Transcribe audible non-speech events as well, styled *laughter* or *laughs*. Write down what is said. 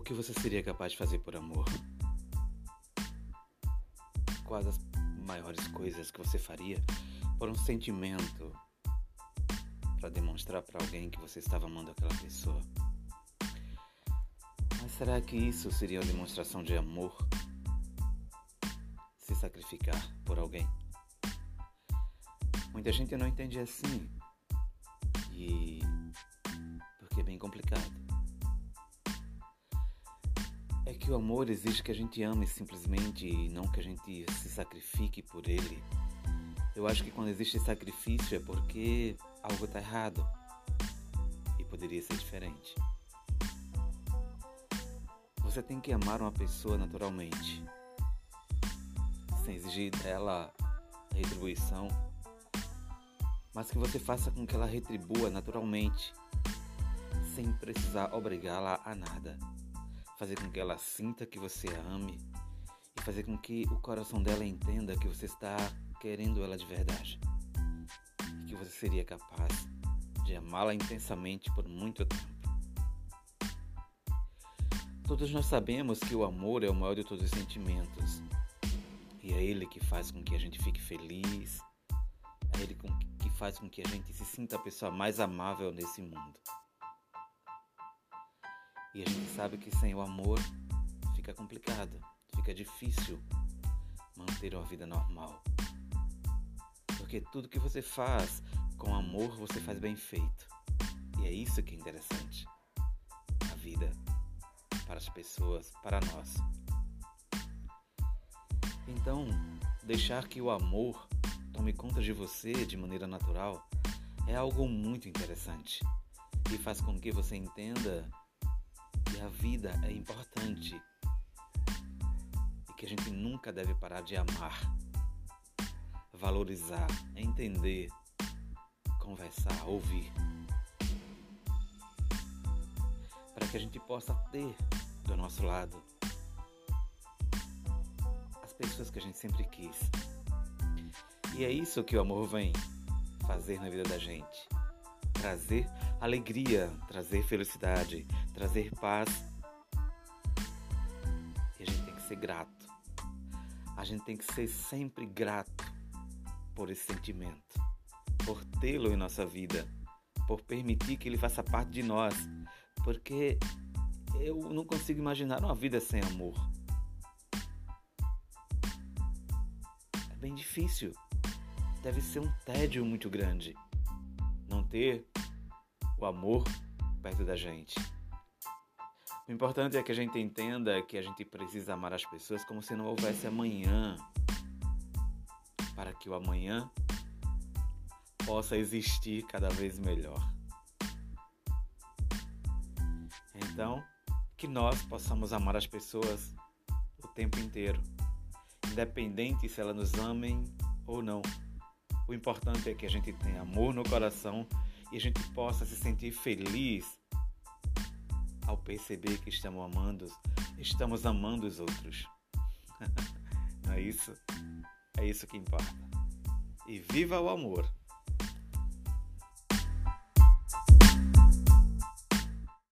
que você seria capaz de fazer por amor? Quais as maiores coisas que você faria por um sentimento para demonstrar para alguém que você estava amando aquela pessoa? Mas será que isso seria uma demonstração de amor? Se sacrificar por alguém? Muita gente não entende assim. E porque é bem complicado que o amor exige que a gente ame simplesmente e não que a gente se sacrifique por ele. Eu acho que quando existe sacrifício é porque algo está errado. E poderia ser diferente. Você tem que amar uma pessoa naturalmente, sem exigir dela retribuição, mas que você faça com que ela retribua naturalmente, sem precisar obrigá-la a nada fazer com que ela sinta que você a ame e fazer com que o coração dela entenda que você está querendo ela de verdade e que você seria capaz de amá-la intensamente por muito tempo. Todos nós sabemos que o amor é o maior de todos os sentimentos e é ele que faz com que a gente fique feliz, é ele que faz com que a gente se sinta a pessoa mais amável nesse mundo. E a gente sabe que sem o amor fica complicado, fica difícil manter uma vida normal. Porque tudo que você faz com amor, você faz bem feito. E é isso que é interessante. A vida para as pessoas, para nós. Então, deixar que o amor tome conta de você de maneira natural é algo muito interessante e faz com que você entenda a vida é importante e que a gente nunca deve parar de amar, valorizar, entender, conversar, ouvir. Para que a gente possa ter do nosso lado as pessoas que a gente sempre quis. E é isso que o amor vem fazer na vida da gente trazer alegria, trazer felicidade, trazer paz. E a gente tem que ser grato. A gente tem que ser sempre grato por esse sentimento, por tê-lo em nossa vida, por permitir que ele faça parte de nós. Porque eu não consigo imaginar uma vida sem amor. É bem difícil. Deve ser um tédio muito grande não ter o amor perto da gente. O importante é que a gente entenda que a gente precisa amar as pessoas como se não houvesse amanhã, para que o amanhã possa existir cada vez melhor. Então, que nós possamos amar as pessoas o tempo inteiro, independente se elas nos amem ou não. O importante é que a gente tenha amor no coração e a gente possa se sentir feliz ao perceber que estamos amando, estamos amando os outros. *laughs* Não é isso? É isso que importa. E viva o amor!